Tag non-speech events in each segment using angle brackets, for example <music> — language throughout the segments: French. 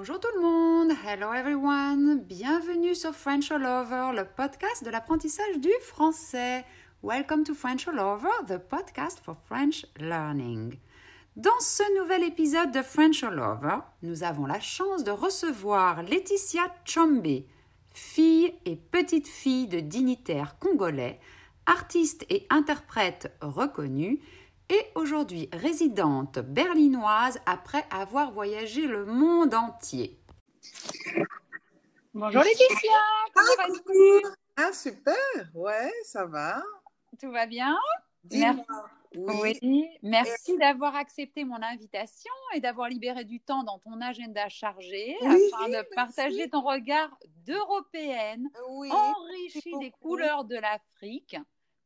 Bonjour tout le monde, hello everyone, bienvenue sur French All Over, le podcast de l'apprentissage du français. Welcome to French All Over, the podcast for French learning. Dans ce nouvel épisode de French All Over, nous avons la chance de recevoir Laetitia Chombe, fille et petite fille de dignitaires congolais, artiste et interprète reconnue, et aujourd'hui résidente berlinoise après avoir voyagé le monde entier. Bonjour Laetitia, comment Ah, coucou. Ah, super, ouais, ça va. Tout va bien? Oui. Oui, merci d'avoir accepté mon invitation et d'avoir libéré du temps dans ton agenda chargé Oui, afin de merci. partager ton regard d'européenne Oui, enrichi des couleurs de l'Afrique,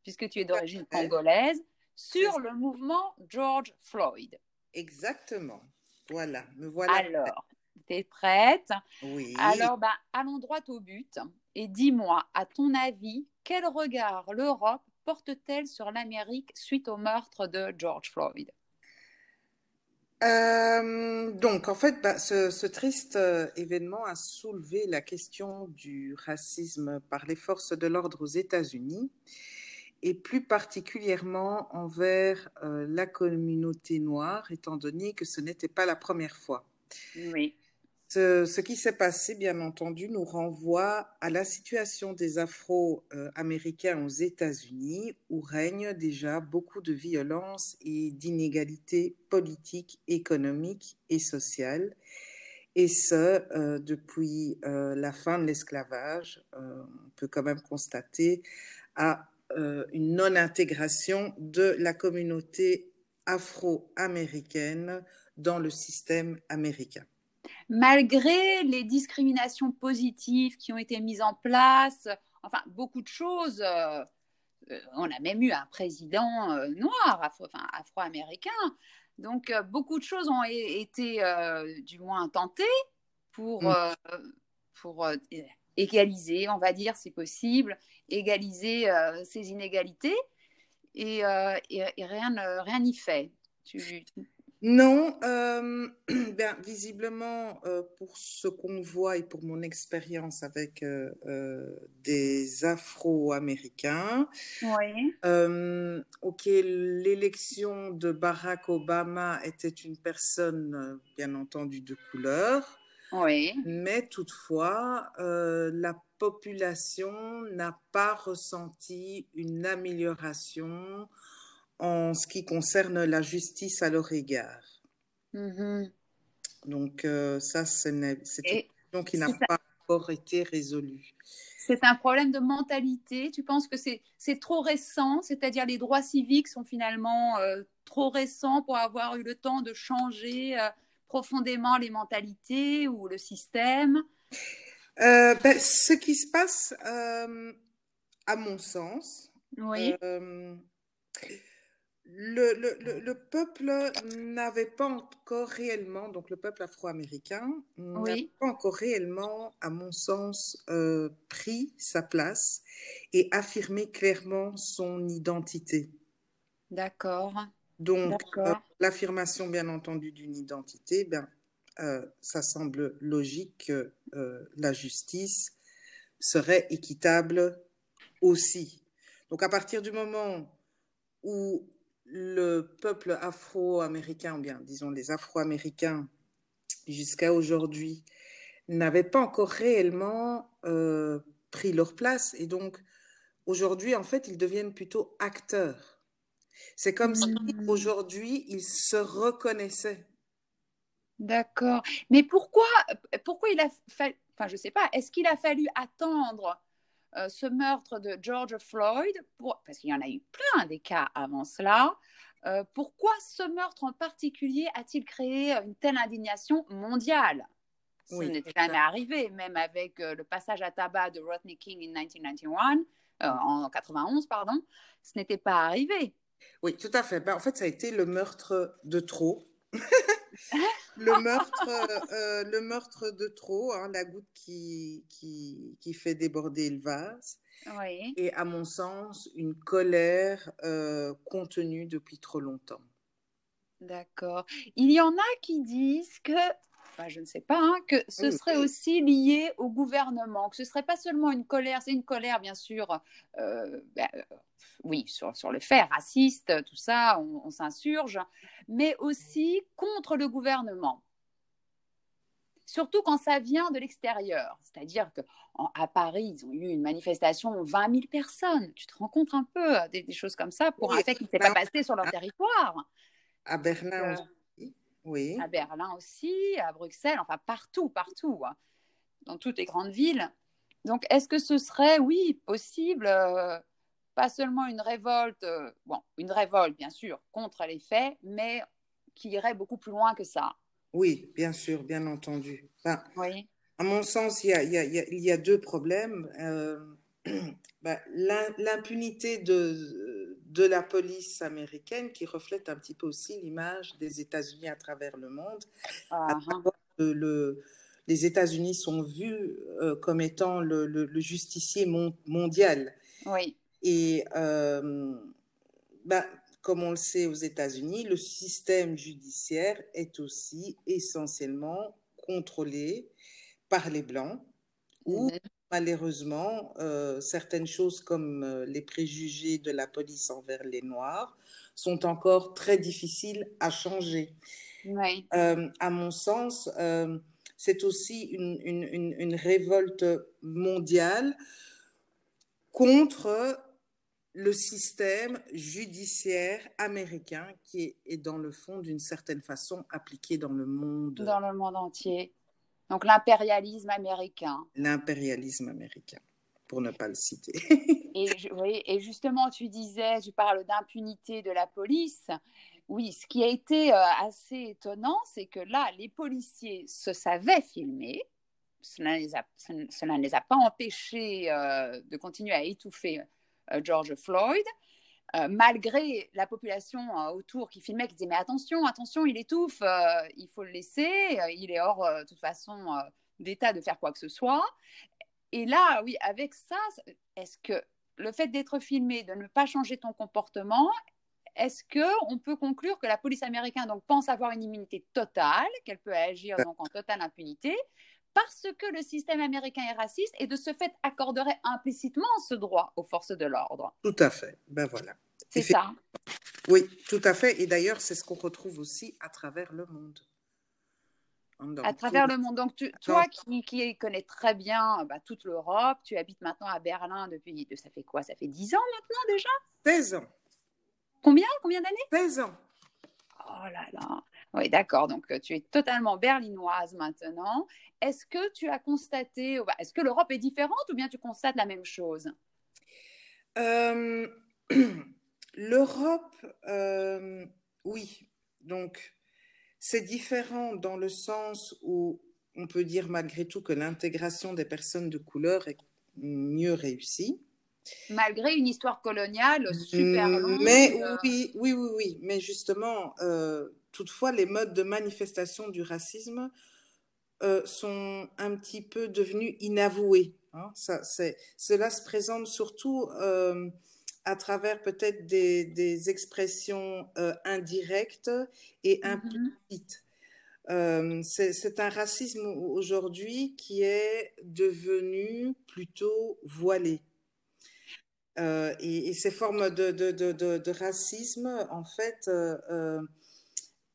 puisque tu es d'origine congolaise, sur le mouvement George Floyd. exactement. Voilà, me voilà. Alors, tu es prête? Oui. Alors, bah, allons droit au but et dis-moi, à ton avis, quel regard l'Europe porte-t-elle sur l'Amérique suite au meurtre de George Floyd? Euh, donc, en fait, bah, ce, ce triste euh, événement a soulevé la question du racisme par les forces de l'ordre aux États-Unis et plus particulièrement envers euh, la communauté noire, étant donné que ce n'était pas la première fois. Oui. Ce, ce qui s'est passé, bien entendu, nous renvoie à la situation des Afro-Américains aux États-Unis, où règne déjà beaucoup de violence et d'inégalités politiques, économiques et sociales, et ce, euh, depuis euh, la fin de l'esclavage, on peut quand même constater, à euh, une non-intégration de la communauté afro-américaine dans le système américain. Malgré les discriminations positives qui ont été mises en place, enfin, beaucoup de choses. euh, on a même eu un président euh, noir, afro- enfin, afro-américain. Donc, beaucoup de choses ont été, du moins, tentées pour, Mm. pour égaliser, on va dire, si possible, égaliser euh, ces inégalités. Et, euh, et- et rien n'y fait. Tu, Non, euh, <clears throat> ben, visiblement, pour ce qu'on voit et pour mon expérience avec des Afro-Américains, Oui. ok, l'élection de Barack Obama était une personne, bien entendu, de couleur, Oui. mais toutefois, euh, la population n'a pas ressenti une amélioration en ce qui concerne la justice à leur égard. Mhm. Donc, euh, ça, c'est une question qui n'a pas encore été résolue. c'est un problème de mentalité. Tu penses que c'est trop récent, c'est-à-dire les droits civiques sont finalement euh, trop récents pour avoir eu le temps de changer profondément les mentalités ou le système? Euh, ben, ce qui se passe, euh, à mon sens, Oui. euh, le, le, le, le peuple n'avait pas encore réellement, donc le peuple afro-américain, n'avait Oui. pas encore réellement, à mon sens, pris sa place et affirmé clairement son identité. D'accord. Donc, euh, l'affirmation, bien entendu, d'une identité, ben, euh, ça semble logique que euh, la justice serait équitable aussi. Donc, à partir du moment où le peuple afro-américain, ou bien disons les Afro-Américains, jusqu'à aujourd'hui, n'avaient pas encore réellement pris leur place, et donc aujourd'hui, en fait, ils deviennent plutôt acteurs. C'est comme si Hmm. aujourd'hui, ils se reconnaissaient. D'accord. Mais pourquoi, pourquoi il a fallu, enfin je sais pas, est-ce qu'il a fallu attendre euh, ce meurtre de George Floyd, pour, parce qu'il y en a eu plein des cas avant cela, euh, pourquoi ce meurtre en particulier a-t-il créé une telle indignation mondiale? Ce Oui, à jamais arrivé, même avec euh, le passage à tabac de Rodney King en 1991, euh, en 91, pardon, ce n'était pas arrivé. Oui, tout à fait. Ben, en fait, ça a été le meurtre de trop. <laughs> le meurtre, euh, le meurtre de trop, hein, la goutte qui, qui, qui fait déborder le vase. Oui. Et à mon sens, une colère euh, contenue depuis trop longtemps. D'accord. Il y en a qui disent que je ne sais pas, hein, que ce serait aussi lié au gouvernement, que ce serait pas seulement une colère, c'est une colère bien sûr, euh, ben, euh, oui, sur, sur, le fait raciste, tout ça, on, s'insurge, mais aussi contre le gouvernement. Surtout quand ça vient de l'extérieur. C'est-à-dire qu'à Paris, ils ont eu une manifestation, 20 000 personnes. Tu te rends compte un peu des, choses comme ça pour un fait qui ne s'est pas passé sur leur territoire. À Berlin oui. à Berlin aussi, à Bruxelles, enfin partout, partout, hein, dans toutes les grandes villes. Donc, est-ce que ce serait, oui, possible, euh, pas seulement une révolte, euh, bon, une révolte, bien sûr, contre les faits, mais qui irait beaucoup plus loin que ça? Oui, bien sûr, bien entendu. oui. À mon sens, il y a, il y a, deux problèmes. Euh, <clears throat> ben, l'impunité de de la police américaine qui reflète un petit peu aussi l'image des États-Unis à travers le monde. Ah, le, les États-Unis sont vus euh, comme étant le, justicier mondial. Oui. Et euh, bah, comme on le sait aux États-Unis, le système judiciaire est aussi essentiellement contrôlé par les Blancs ou mhm malheureusement, euh, certaines choses comme euh, les préjugés de la police envers les Noirs sont encore très difficiles à changer. Euh, à mon sens, c'est aussi une, une, une, révolte mondiale contre le système judiciaire américain qui est, est dans le fond, d'une certaine façon, appliqué dans le monde. Dans le monde entier. Donc l'impérialisme américain. L'impérialisme américain, pour ne pas le citer. <laughs> et, <laughs> oui, et justement, tu disais, tu parles d'impunité de la police. Oui, ce qui a été euh, assez étonnant, c'est que là, les policiers se savaient filmer. Cela, ne les a pas empêchés euh, de continuer à étouffer euh, George Floyd. Euh, malgré la population euh, autour qui filmait, qui disait mais attention, attention, il étouffe, euh, il faut le laisser, il est hors de toute façon d'état de faire quoi que ce soit. Et là, oui, avec ça, est-ce que le fait d'être filmé, de ne pas changer ton comportement, est-ce que on peut conclure que la police américaine donc pense avoir une immunité totale, qu'elle peut agir donc en totale impunité, parce que le système américain est raciste et de ce fait accorderait implicitement ce droit aux forces de l'ordre. Tout à fait. Ben voilà. C'est ça. Oui, tout à fait. Et d'ailleurs, c'est ce qu'on retrouve aussi à travers le monde. à travers le monde. Donc, toi qui, qui, connais très bien bah, toute l'Europe, tu habites maintenant à Berlin depuis. Ça fait quoi? Ça fait 10 ans maintenant déjà? 16 ans. Combien? Combien d'années? 16 ans. Oh là là. Oui, d'accord. Donc, euh, tu es totalement berlinoise maintenant. Est-ce que tu as constaté, bah, est-ce que l'Europe est différente ou bien tu constates la même chose? Euh, <clears throat> L'Europe, euh, oui. Donc, c'est différent dans le sens où on peut dire malgré tout que l'intégration des personnes de couleur est mieux réussie. Malgré une histoire coloniale super longue. Mais oui, oui, oui, oui. Mais justement, Toutefois, les modes de manifestation du racisme euh, sont un petit peu devenus inavoués. Hein. Ça, cela se présente surtout euh, à travers peut-être des, expressions euh, indirectes et mm-hmm. implicites. c'est un racisme aujourd'hui qui est devenu plutôt voilé. Et, ces formes de, de, racisme, en fait,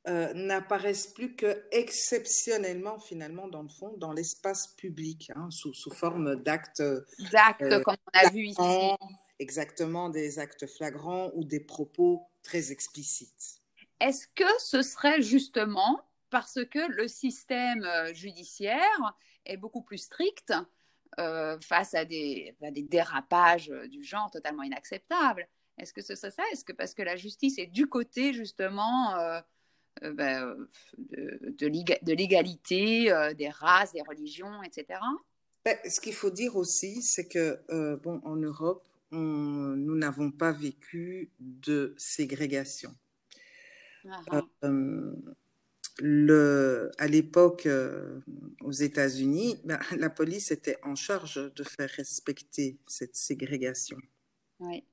euh, n'apparaissent plus que exceptionnellement finalement dans le fond dans l'espace public hein, sous, sous, forme d'actes d'actes euh, comme on a vu ici. exactement des actes flagrants ou des propos très explicites. Est-ce que ce serait justement parce que le système euh, judiciaire est beaucoup plus strict face à des, à des dérapages du genre totalement inacceptables? Est-ce que ce serait ça? Est-ce que parce que la justice est du côté justement euh, ben, de, de l'égalité euh, des races, des religions, etc. Ben, ce qu'il faut dire aussi, c'est que euh, bon, en Europe, nous n'avons pas vécu de ségrégation. Ah, ah. le, à l'époque, aux États-Unis, ben, <laughs> la police était en charge de faire respecter cette ségrégation. Oui.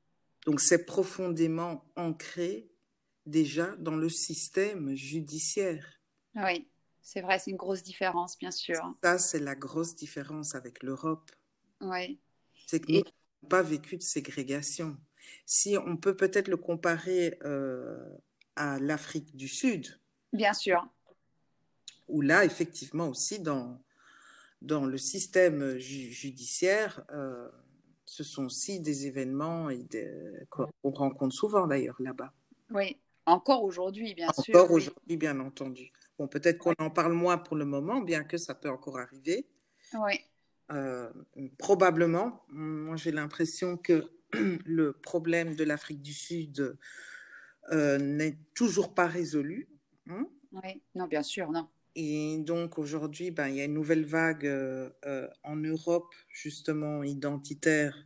Donc c'est profondément ancré déjà dans le système judiciaire. Oui, C'est vrai, c'est une grosse différence, bien sûr. Ça, c'est la grosse différence avec l'Europe. Oui. C'est que nous n'avons pas vécu de ségrégation. Si on peut peut-être le comparer euh, à l'Afrique du Sud. Bien sûr. Où là, effectivement, aussi, dans, dans le système judiciaire, euh, ce sont aussi des événements qu'on rencontre souvent d'ailleurs là-bas. Oui, encore aujourd'hui, bien encore sûr. Encore aujourd'hui, bien entendu. Bon, peut-être qu'on en parle moins pour le moment, bien que ça peut encore arriver. Oui. Euh, probablement, moi j'ai l'impression que <clears throat> le problème de l'Afrique du Sud euh, n'est toujours pas résolu. Hein. oui, non, bien sûr, non. Et donc aujourd'hui, ben, il y a une nouvelle vague euh, en Europe, justement identitaire,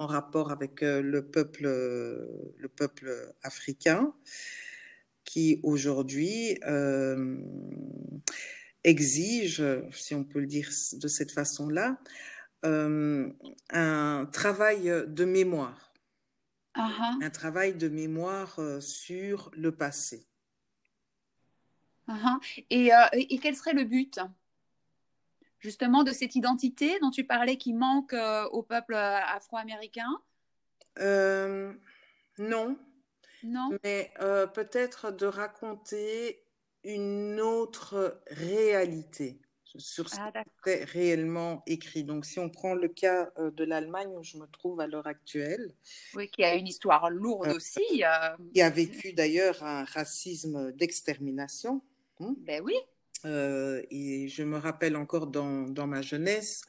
en rapport avec le, peuple, le peuple africain, qui aujourd'hui exige, si on peut le dire de cette façon-là, euh, un travail de mémoire. Uh-huh. Un travail de mémoire euh, sur le passé. Uh-huh. Et, euh, et, quel serait le but? Justement de cette identité dont tu parlais qui manque au peuple afro-américain? Non. Non? Mais peut-être de raconter une autre réalité sur ce ah, qui est réellement écrit. Donc, si on prend le cas euh, de l'Allemagne où je me trouve à l'heure actuelle. Oui, qui a une histoire lourde euh, aussi. Euh... Qui a vécu d'ailleurs un racisme d'extermination. Hein. Ben oui. Euh, et je me rappelle encore dans, dans ma jeunesse,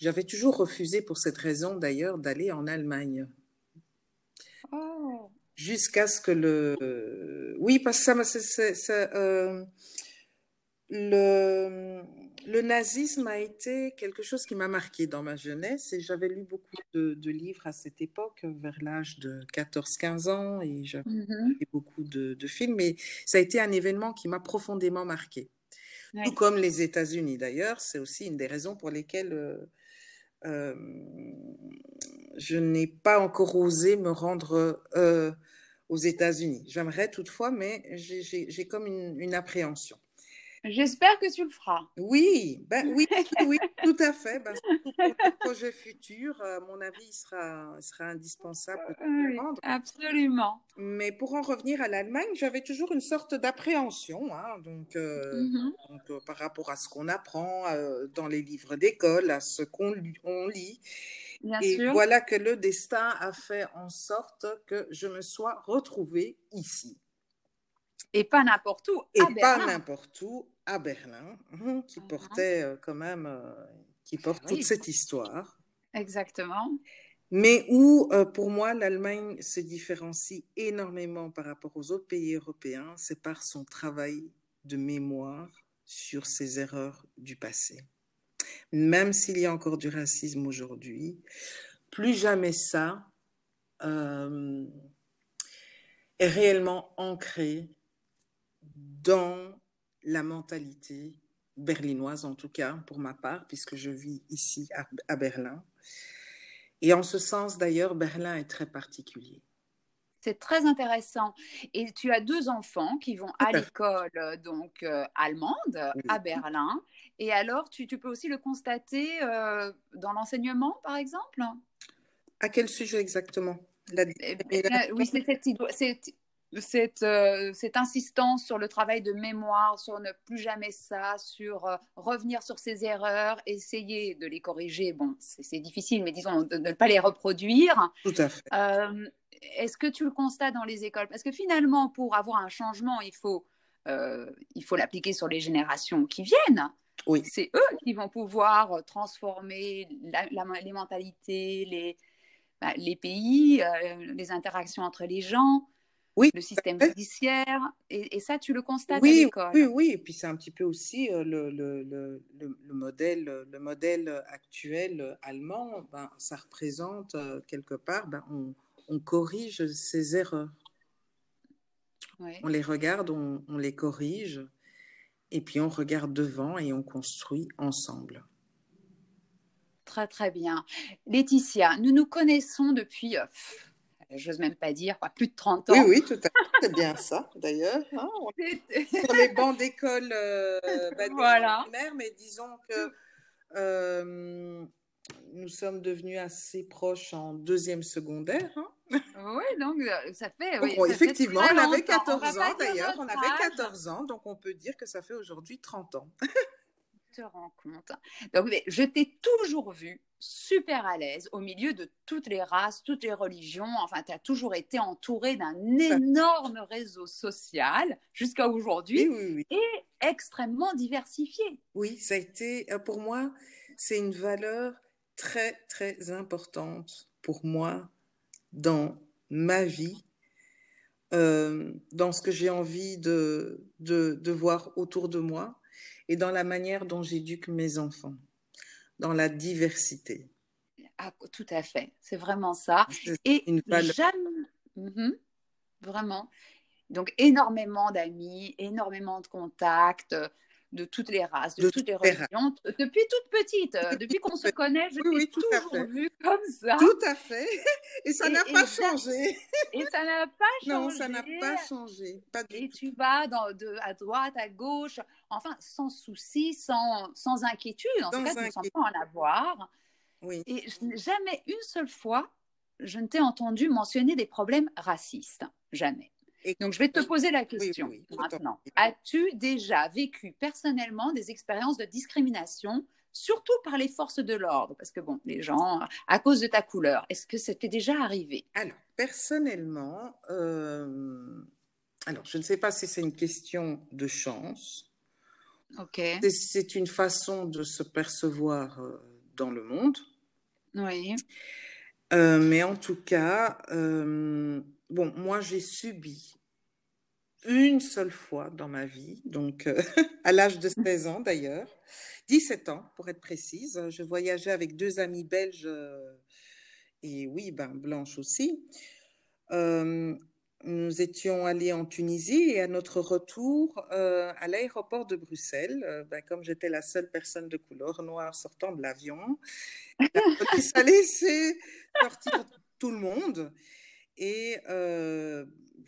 j'avais toujours refusé pour cette raison d'ailleurs d'aller en Allemagne. Oh jusqu'à ce que le... Oui, parce que ça, ça, euh, le, le nazisme a été quelque chose qui m'a marqué dans ma jeunesse et j'avais lu beaucoup de, de, livres à cette époque, vers l'âge de 14-15 ans, et j'avais mm lu beaucoup de, de, films, mais ça a été un événement qui m'a profondément marqué. Ouais. Tout comme les États-Unis d'ailleurs, c'est aussi une des raisons pour lesquelles... Euh, euh, je n'ai pas encore osé me rendre euh, aux États-Unis. J'aimerais toutefois, mais j'ai comme une, une appréhension. J'espère que tu le feras. Oui, ben, oui, <laughs> oui, tout à fait. Ben, pour le projet futur, à mon avis, il sera, sera indispensable de oui, Absolument. Mais pour en revenir à l'Allemagne, j'avais toujours une sorte d'appréhension, hein, donc, euh, Mm -hmm. donc euh, par rapport à ce qu'on apprend euh, dans les livres d'école, à ce qu'on on lit. Bien Et sûr. voilà que le destin a fait en sorte que je me sois retrouvée ici. Et pas n'importe où, Et à pas Berlin. n'importe où, à Berlin, hein, qui Mhm. portait euh, quand même, euh, qui porte Oui. toute cette histoire. Exactement. Mais où, euh, pour moi, l'Allemagne se différencie énormément par rapport aux autres pays européens, c'est par son travail de mémoire sur ses erreurs du passé. Même s'il y a encore du racisme aujourd'hui, plus jamais ça est réellement ancré dans la mentalité berlinoise, en tout cas pour ma part, puisque je vis ici à, à Berlin. Et en ce sens, d'ailleurs, Berlin est très particulier. C'est très intéressant. Et tu as deux enfants qui vont à l'école donc euh, allemande Oui. à Berlin. Et alors, tu, tu peux aussi le constater euh, dans l'enseignement, par exemple? À quel sujet exactement? La- Eh bien, Oui, c'est cette, cette, cette, euh, cette insistance sur le travail de mémoire, sur ne plus jamais ça, sur euh, revenir sur ses erreurs, essayer de les corriger. Bon, c'est difficile, mais disons de de ne pas les reproduire. Tout à fait. Euh, Est-ce que tu le constates dans les écoles? Parce que finalement, pour avoir un changement, il faut, il faut l'appliquer sur les générations qui viennent. Oui. C'est eux qui vont pouvoir transformer la- la- les mentalités, les, bah, les pays, les interactions entre les gens, Oui, le système judiciaire. Et, et ça, tu le constates à Oui, l'école. oui, oui. Et puis c'est un petit peu aussi euh, le, le, le, le, le modèle, le modèle actuel euh, allemand. Ben, ça représente euh, quelque part, ben, on, on corrige ses erreurs. Ouais. On les regarde, on, on les corrige, et puis on regarde devant et on construit ensemble. Très, très bien. Laetitia, nous nous connaissons depuis euh, pff, j'ose même pas dire, quoi, plus de 30 ans. Oui, oui, tout à <laughs> fait, c'est bien ça, d'ailleurs. Hein, <laughs> sur les bancs d'école euh, <laughs> bah, voilà. mais disons que euh, nous sommes devenus assez proches en deuxième secondaire. Hein. Oui, donc euh, ça fait. Oui, bon, effectivement, on avait 14 ans d'ailleurs, on avait 14 ans, donc on peut dire que ça fait aujourd'hui 30 ans. Te rends compte. Donc, je t'ai toujours vu super à l'aise au milieu de toutes les races, toutes les religions. Enfin, tu as toujours été entouré d'un énorme réseau social jusqu'à aujourd'hui et extrêmement diversifié. Oui, ça a été, euh, pour moi, c'est une valeur très, très importante pour moi dans ma vie, euh, dans ce que j'ai envie de, de, de voir autour de moi et dans la manière dont j'éduque mes enfants, dans la diversité. Ah, tout à fait, c'est vraiment ça. Et une jamais... Mhm. vraiment. Donc énormément d'amis, énormément de contacts, de toutes les races, de, toutes les religions, depuis toute petite, euh, depuis qu'on se connaît, je t'ai toujours vue comme ça. Tout à fait. <laughs> Et ça n'a pas changé. Et ça n'a pas changé. <laughs> Non, ça n'a pas changé. Pas et tu vas dans, de, à droite, à gauche, enfin, sans souci, sans, sans inquiétude. En tout cas, tu ne sens pas en avoir. Oui. Et jamais une seule fois, je ne t'ai entendu mentionner des problèmes racistes. Jamais. Donc, je vais te poser la question maintenant. As-tu déjà vécu personnellement des expériences de discrimination, surtout par les forces de l'ordre? Parce que, bon, les gens, à cause de ta couleur, est-ce que c'était déjà arrivé? Alors, personnellement, euh, alors, je ne sais pas si c'est une question de chance. Ok. C'est une façon de se percevoir euh, dans le monde. Oui. Euh, mais en tout cas, bon, moi, j'ai subi une seule fois dans ma vie, donc euh, <laughs> à l'âge de 16 ans d'ailleurs, 17 ans pour être précise. Je voyageais avec deux amies belges euh, et oui, ben, blanches aussi. Euh, nous étions allés en Tunisie et à notre retour à l'aéroport de Bruxelles, ben, comme j'étais la seule personne de couleur noire sortant de l'avion, il a laissé sortir tout le monde. Et euh,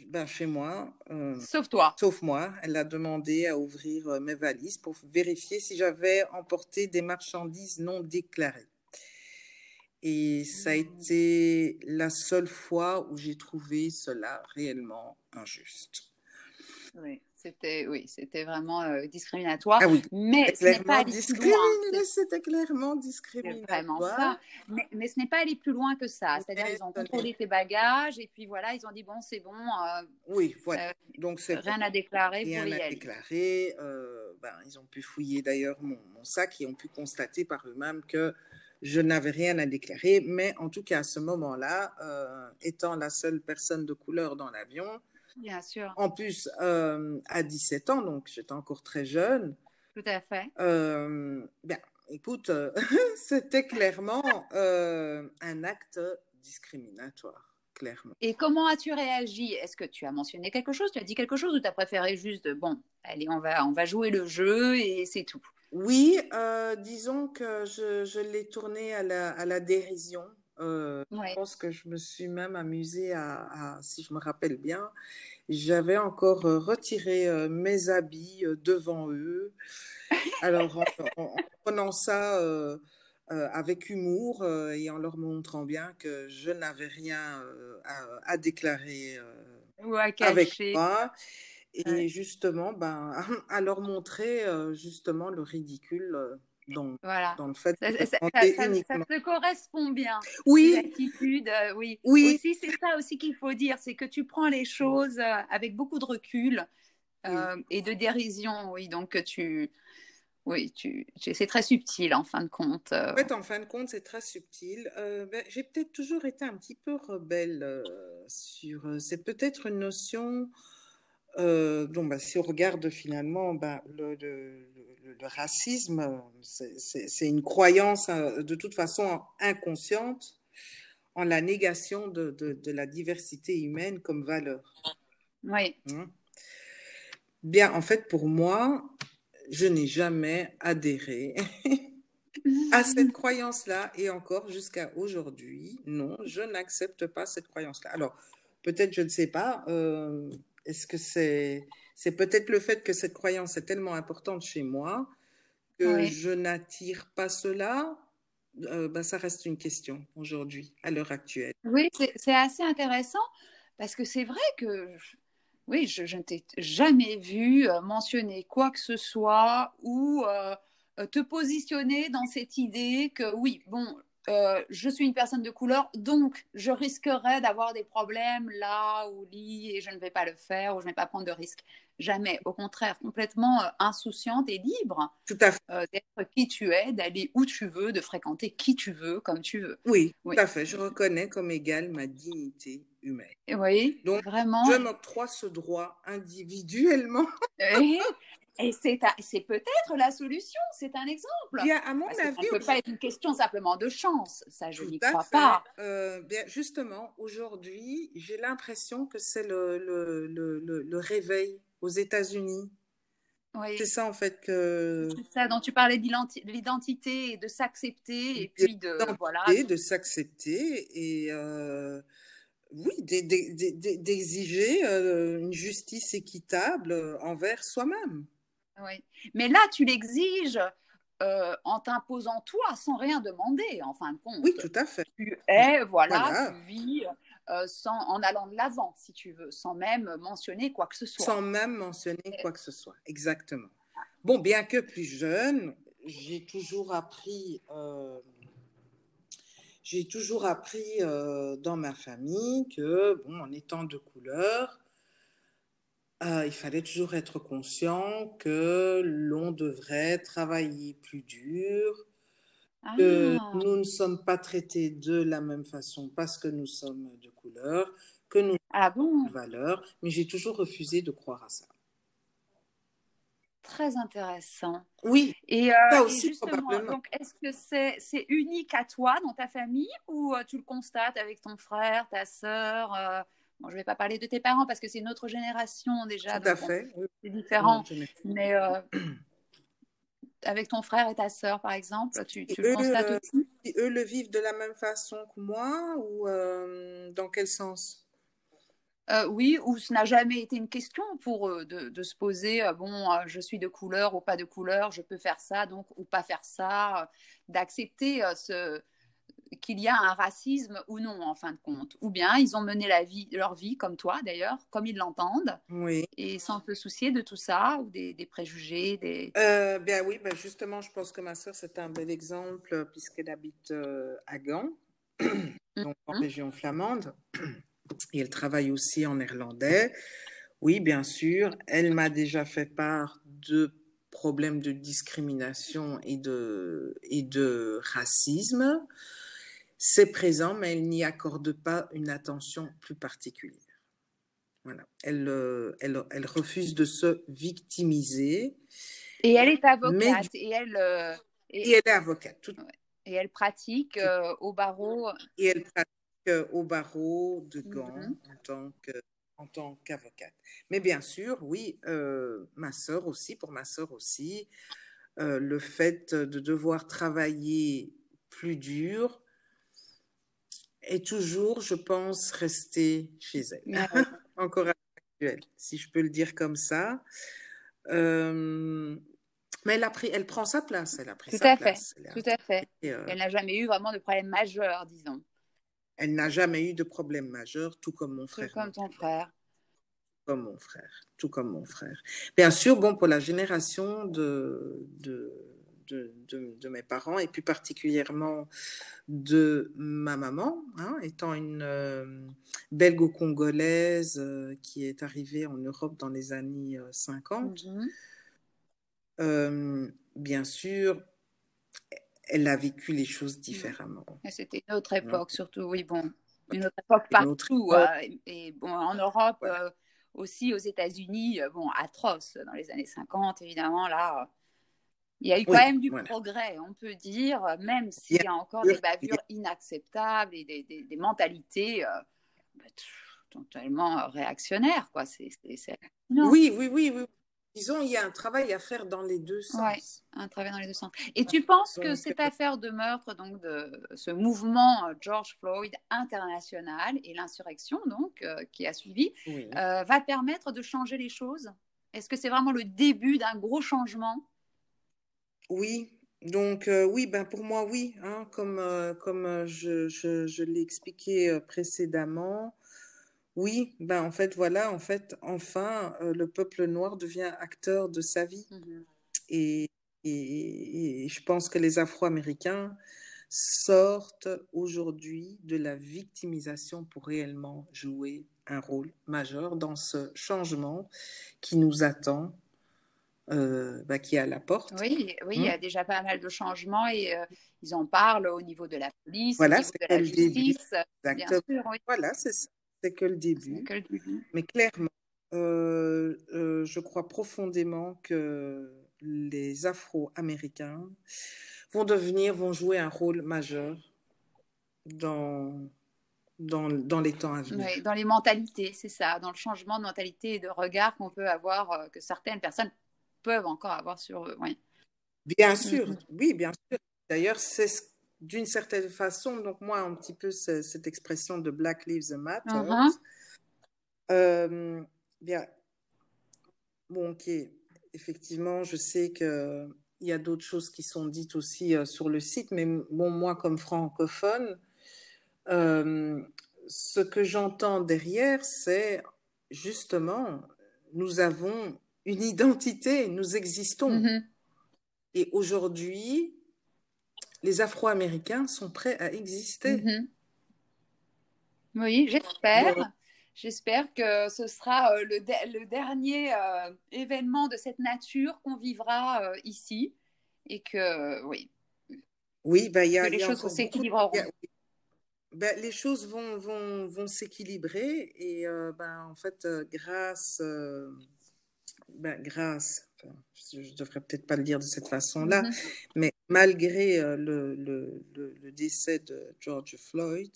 ben, chez moi. Euh, sauf toi. Sauf moi. Elle a demandé à ouvrir euh, mes valises pour vérifier si j'avais emporté des marchandises non déclarées. Et ça a mmh. été la seule fois où j'ai trouvé cela réellement injuste. Oui. C'était oui, c'était vraiment euh, discriminatoire. Ah oui, mais ce n'est pas aller plus loin. C'était clairement discriminatoire. Vraiment ça. Mais, mais ce n'est pas aller plus loin que ça. C'est-à-dire ils ont contrôlé tes bagages et puis voilà, ils ont dit bon, c'est bon. Euh, oui, voilà. Euh, Donc c'est rien à déclarer rien pour y à déclarer. ben, ils ont pu fouiller d'ailleurs mon, mon, sac et ont pu constater par eux-mêmes que je n'avais rien à déclarer. Mais en tout cas, à ce moment-là, étant la seule personne de couleur dans l'avion Bien sûr. En plus, euh, à 17 ans, donc j'étais encore très jeune. Tout à fait. Euh, ben, écoute, euh, <laughs> c'était clairement un acte discriminatoire. Clairement. Et comment as-tu réagi? Est-ce que tu as mentionné quelque chose? Tu as dit quelque chose ou tu as préféré juste, bon, allez, on va, on va jouer le jeu et c'est tout? Oui, disons que je, je l'ai tourné à la, à la dérision. Euh, Je pense que je me suis même amusée à, si je me rappelle bien, j'avais encore euh, retiré euh, mes habits euh, devant eux. Alors, en, prenant ça avec humour et en leur montrant bien que je n'avais rien à, déclarer Ou à avec moi. Et justement, ben, <laughs> à leur montrer justement le ridicule dans, voilà. dans le fait ça, ça, ça, te correspond bien. Oui. L'attitude, euh, oui. Oui. Aussi, c'est ça aussi qu'il faut dire, c'est que tu prends les choses euh, avec beaucoup de recul euh, et de dérision, oui. Donc tu, oui, tu, c'est très subtil en fin de compte. En fait, en fin de compte, c'est très subtil. Ben, j'ai peut-être toujours été un petit peu rebelle sur. C'est peut-être une notion. Donc, ben, si on regarde finalement ben, le, le le racisme, c'est une croyance euh, de toute façon inconsciente en la négation de, de, la diversité humaine comme valeur. Oui. Hein? Bien, en fait, pour moi, je n'ai jamais adhéré <laughs> à cette croyance-là et encore jusqu'à aujourd'hui, non, je n'accepte pas cette croyance-là. Alors, peut-être, je ne sais pas, euh, est-ce que c'est c'est peut-être le fait que cette croyance est tellement importante chez moi que je n'attire pas cela? Euh, ben, ça reste une question aujourd'hui, à l'heure actuelle. Oui, c'est assez intéressant parce que c'est vrai que oui, je, ne t'ai jamais vu euh, mentionner quoi que ce soit ou euh, te positionner dans cette idée que oui, bon, je suis une personne de couleur, donc je risquerais d'avoir des problèmes là ou là et je ne vais pas le faire ou je ne vais pas prendre de risques. Jamais, au contraire, complètement euh, insouciante et libre tout à fait. Euh, d'être qui tu es, d'aller où tu veux, de fréquenter qui tu veux, comme tu veux. Oui, tout à fait. Je reconnais comme égale ma dignité humaine. Oui, donc vraiment. Je m'octroie ce droit individuellement. Et c'est, c'est peut-être la solution, c'est un exemple. Bien, à mon avis, ça ne peut pas être une question simplement de chance, ça je n'y crois pas. Euh, bien, justement, aujourd'hui, j'ai l'impression que c'est le, le, le, le réveil aux États-Unis. Oui. C'est ça en fait que. C'est ça dont tu parlais de l'identité et de s'accepter et puis de voilà. de s'accepter et euh, oui d'exiger euh, une justice équitable envers soi-même. Oui, mais là tu l'exiges euh, en t'imposant toi sans rien demander en fin de compte. Oui, tout à fait. Tu es voilà, tu vis euh, sans, en allant de l'avant, si tu veux, sans même mentionner quoi que ce soit. Sans même mentionner quoi que ce soit, exactement. Bon, bien que plus jeune, j'ai toujours appris, euh, j'ai toujours appris dans ma famille que, bon, en étant de couleur, il fallait toujours être conscient que l'on devrait travailler plus dur, que ah. nous ne sommes pas traités de la même façon parce que nous sommes de couleur, que nous ah bon? valeur, mais j'ai toujours refusé de croire à ça. Très intéressant. Oui. Et, euh, aussi, justement, donc est-ce que c'est unique à toi dans ta famille ou euh, tu le constates avec ton frère, ta sœur euh, bon, Je ne vais pas parler de tes parents parce que c'est une autre génération déjà. Tout à fait. C'est différent. mais <clears throat> avec ton frère et ta sœur, par exemple Tu, tu le constates euh, aussi? Eux le vivent de la même façon que moi ou euh, dans quel sens? Euh, oui, ou ce n'a jamais été une question pour eux de, de se poser, bon, je suis de couleur ou pas de couleur, je peux faire ça, donc, ou pas faire ça, d'accepter ce, qu'il y a un racisme ou non en fin de compte. Ou bien ils ont mené la vie, leur vie comme toi d'ailleurs, comme ils l'entendent, oui. et sans se soucier de tout ça ou des, préjugés. Des... Euh, bien oui, ben justement, je pense que ma soeur c'est un bel exemple puisqu'elle habite euh, à Gand, donc en mhm. région flamande, et elle travaille aussi en néerlandais. Oui, bien sûr, elle m'a déjà fait part de problèmes de discrimination et de, et de racisme. C'est présent, mais elle n'y accorde pas une attention plus particulière. Voilà. Elle, euh, elle, elle, refuse de se victimiser. Et elle est avocate. et, elle, euh, et, elle est avocate. Tout... Et elle pratique euh, au barreau. Et elle pratique au barreau de Gand mm-hmm. en tant que en tant qu'avocate. Mais bien sûr, oui, ma sœur aussi, pour ma sœur aussi, le fait de devoir travailler plus dur est toujours, je pense, rester chez elle. <laughs> Encore actuelle, si je peux le dire comme ça. Euh, mais elle, a pris, elle prend sa place. Elle a pris tout sa à place. Fait, tout à fait. Euh, elle n'a jamais eu vraiment de problème majeur, disons. Elle n'a jamais eu de problème majeur, tout comme mon frère. Tout comme ton frère. Comme mon frère, tout comme mon frère. Bien sûr, bon, pour la génération de, de de, mes parents et plus particulièrement de ma maman, hein, étant une euh, belgo-congolaise euh, qui est arrivée en Europe dans les années 50. Euh, mhm. bien sûr, elle a vécu les choses différemment. C'était une autre époque, surtout, oui, bon, une autre époque partout. et bon, en Europe, aussi aux États-Unis, bon, atroce dans les années 50, évidemment, là il y a eu quand même du progrès, on peut dire, même s'il y a encore des bavures inacceptables et des, mentalités euh, bah, totalement réactionnaires. Quoi. oui, oui, oui, oui. disons, il y a un travail à faire dans les deux sens. Oui, un travail dans les deux sens. Et tu penses que cette euh, affaire de meurtre, donc de ce mouvement euh, George Floyd international et l'insurrection donc euh, qui a suivi, va permettre de changer les choses? Est-ce que c'est vraiment le début d'un gros changement? Oui. Donc oui, ben pour moi oui, hein, comme, comme je, je, je l'ai expliqué précédemment, oui, ben en fait, voilà, en fait, enfin, euh, le peuple noir devient acteur de sa vie. Mhm. Et, et, je pense que les Afro-Américains sortent aujourd'hui de la victimisation pour réellement jouer un rôle majeur dans ce changement qui nous attend, euh, ben, qui est à la porte. Oui, oui, il y a hein? déjà pas mal de changements et euh, ils en parlent au niveau de la police, au niveau de la justice. Bien sûr, Voilà, c'est ça c'est que le début. Mais clairement, euh, euh, je crois profondément que les Afro-Américains vont devenir, vont jouer un rôle majeur dans, dans, dans les temps à venir. Oui, dans les mentalités, c'est ça, dans le changement de mentalité et de regard qu'on peut avoir, euh, que certaines personnes peuvent encore avoir sur eux. Oui. Bien sûr, mm-hmm. oui, bien sûr. D'ailleurs, c'est ce d'une certaine façon, donc moi, un petit peu cette expression de Black Lives Matter. Euh, bien, bon, ok, effectivement, je sais qu'il y a d'autres choses qui sont dites aussi euh, sur le site, mais bon, moi, comme francophone, euh, ce que j'entends derrière, c'est justement, nous avons une identité, nous existons. Mm-hmm. Et aujourd'hui, les Afro-Américains sont prêts à exister. Mhm. Oui, j'espère. J'espère que ce sera euh, le, dernier euh, événement de cette nature qu'on vivra euh, ici et que, oui, oui bah, y a, les choses s'équilibreront. Ben, les choses vont, vont, vont s'équilibrer et ben, en fait, grâce, ben, grâce, je ne devrais peut-être pas le dire de cette façon-là, mhm. mais malgré euh, le, le, le, décès de George Floyd,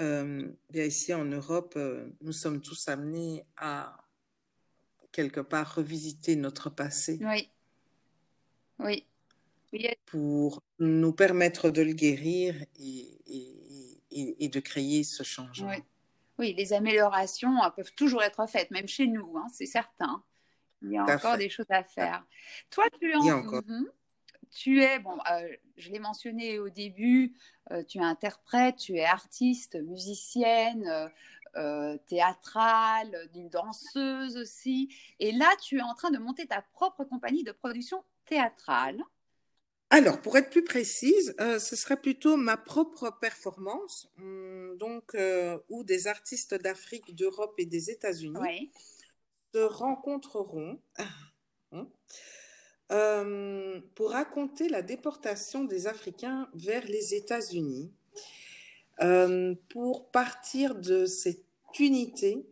euh, bien ici en Europe, euh, nous sommes tous amenés à quelque part revisiter notre passé. Oui. Oui. Pour nous permettre de le guérir et, et, et, de créer ce changement. Oui. Oui. les améliorations peuvent toujours être faites, même chez nous, hein, c'est certain. Il y a encore des choses à faire. Toi, tu, en... Mhm. tu es, bon, euh, je l'ai mentionné au début, euh, tu es interprète, tu es artiste, musicienne, euh, théâtrale, une danseuse aussi. Et là, tu es en train de monter ta propre compagnie de production théâtrale. Alors, pour être plus précise, ce serait plutôt ma propre performance, hum, donc où des artistes d'Afrique, d'Europe et des États-Unis se rencontreront <coughs> hein, euh, pour raconter la déportation des Africains vers les États-Unis, euh, pour partir de cette unité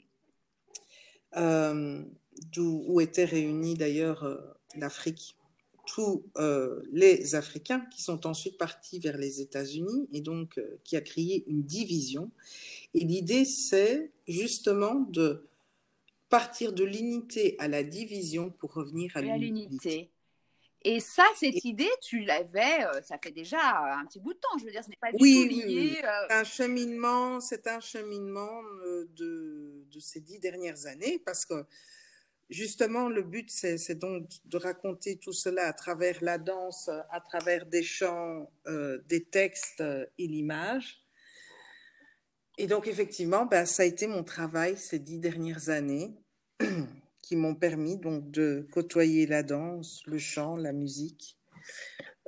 euh, où étaient réunis d'ailleurs l'Afrique, tous les Africains qui sont ensuite partis vers les États-Unis et donc qui a créé une division. Et l'idée, c'est justement de partir de l'unité à la division pour revenir à l'unité. Et ça, cette idée, tu l'avais, euh, ça fait déjà un petit bout de temps. Je veux dire, ce n'est pas du tout lié. Oui, oui. Euh, un cheminement, c'est un cheminement euh, de, de, ces dix dernières années, parce que justement, le but, c'est donc de raconter tout cela à travers la danse, à travers des chants, des textes et l'image. Et donc, effectivement, ben, ça a été mon travail ces dix dernières années <clears throat> qui m'ont permis donc de côtoyer la danse, le chant, la musique,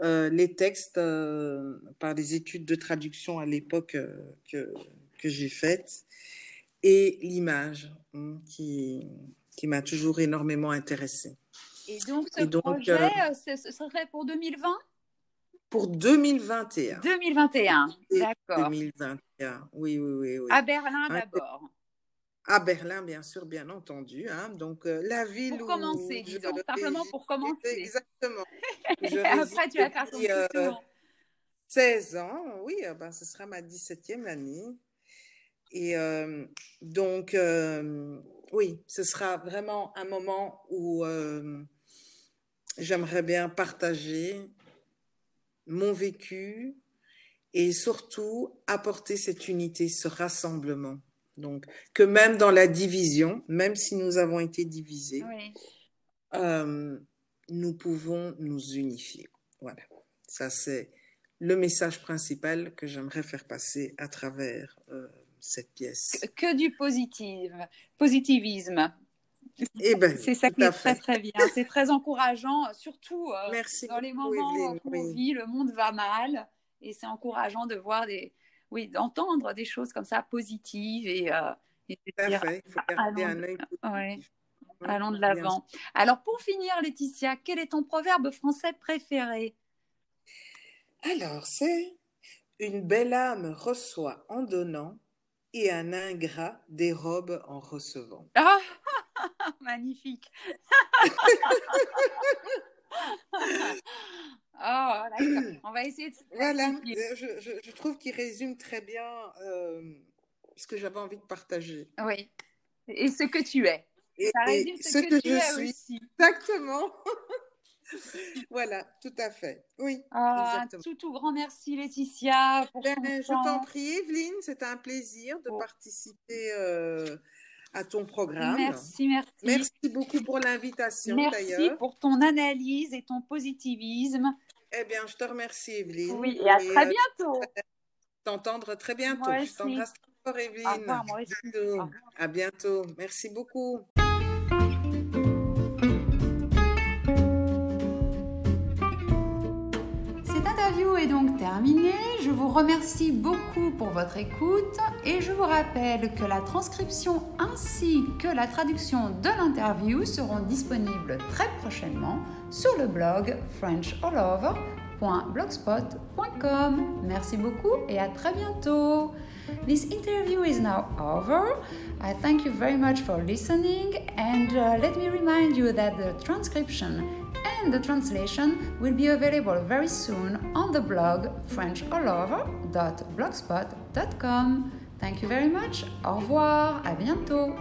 euh, les textes euh, par des études de traduction à l'époque euh, que, que j'ai faites et l'image hein, qui, qui m'a toujours énormément intéressée. Et donc, ce projet, ce serait pour 2020 pour 2021. 2021, d'accord. 2021, oui, oui, oui. oui. À Berlin d'abord. À Berlin, bien sûr, bien entendu. Hein. Donc, euh, la ville pour commencer, disons, simplement pour commencer. Exactement. <laughs> Après, tu vas faire ton euh, 16 ans, oui, euh, ben, ce sera ma 17e année. Et euh, donc, oui, ce sera vraiment un moment où euh, j'aimerais bien partager mon vécu et surtout apporter cette unité, ce rassemblement. Donc, que même dans la division, même si nous avons été divisés, euh, nous pouvons nous unifier. Voilà, ça c'est le message principal que j'aimerais faire passer à travers euh, cette pièce. Que, du positif, positivisme. Eh ben, c'est ça qui est très très bien. C'est très encourageant, surtout euh, dans les moments où on vit, le monde va mal, et c'est encourageant de voir des, oui, d'entendre des choses comme ça positives et, euh, et de dire, il faut garder un œil allons de l'avant. Alors pour finir, Laetitia, quel est ton proverbe français préféré? Alors c'est une belle âme reçoit en donnant et un ingrat dérobe en recevant. Ah, <laughs> magnifique. <laughs> oh, <clears throat> On va essayer de. Voilà, je, je, trouve qu'il résume très bien euh, ce que j'avais envie de partager. Oui. Et ce que tu es. Et, Ça résume ce, que, tu je es suis. Aussi. Exactement. <laughs> voilà, tout à fait. Oui. Ah, tout, tout grand merci, Laetitia. Pour ben, je t'en prie, Evelyne. C'était un plaisir de participer euh, à ton programme. Merci, merci. Merci beaucoup pour l'invitation, d'ailleurs. Merci pour ton analyse et ton positivisme. Eh bien, je te remercie, Evelyne. Oui, et à très euh, bientôt. T'entendre très bientôt. je t'embrasse très fort, Evelyne. Au revoir, moi aussi. À bientôt. Merci beaucoup. Est donc terminé. Je vous remercie beaucoup pour votre écoute et je vous rappelle que la transcription ainsi que la traduction de l'interview seront disponibles très prochainement sur le blog frenchalover.blogspot.com. Merci beaucoup et à très bientôt. This interview is now over. I thank you very much for listening and uh, let me remind you that the transcription and the translation will be available very soon on the blog frenchalover.blogspot.com. Thank you very much. Au revoir. À bientôt.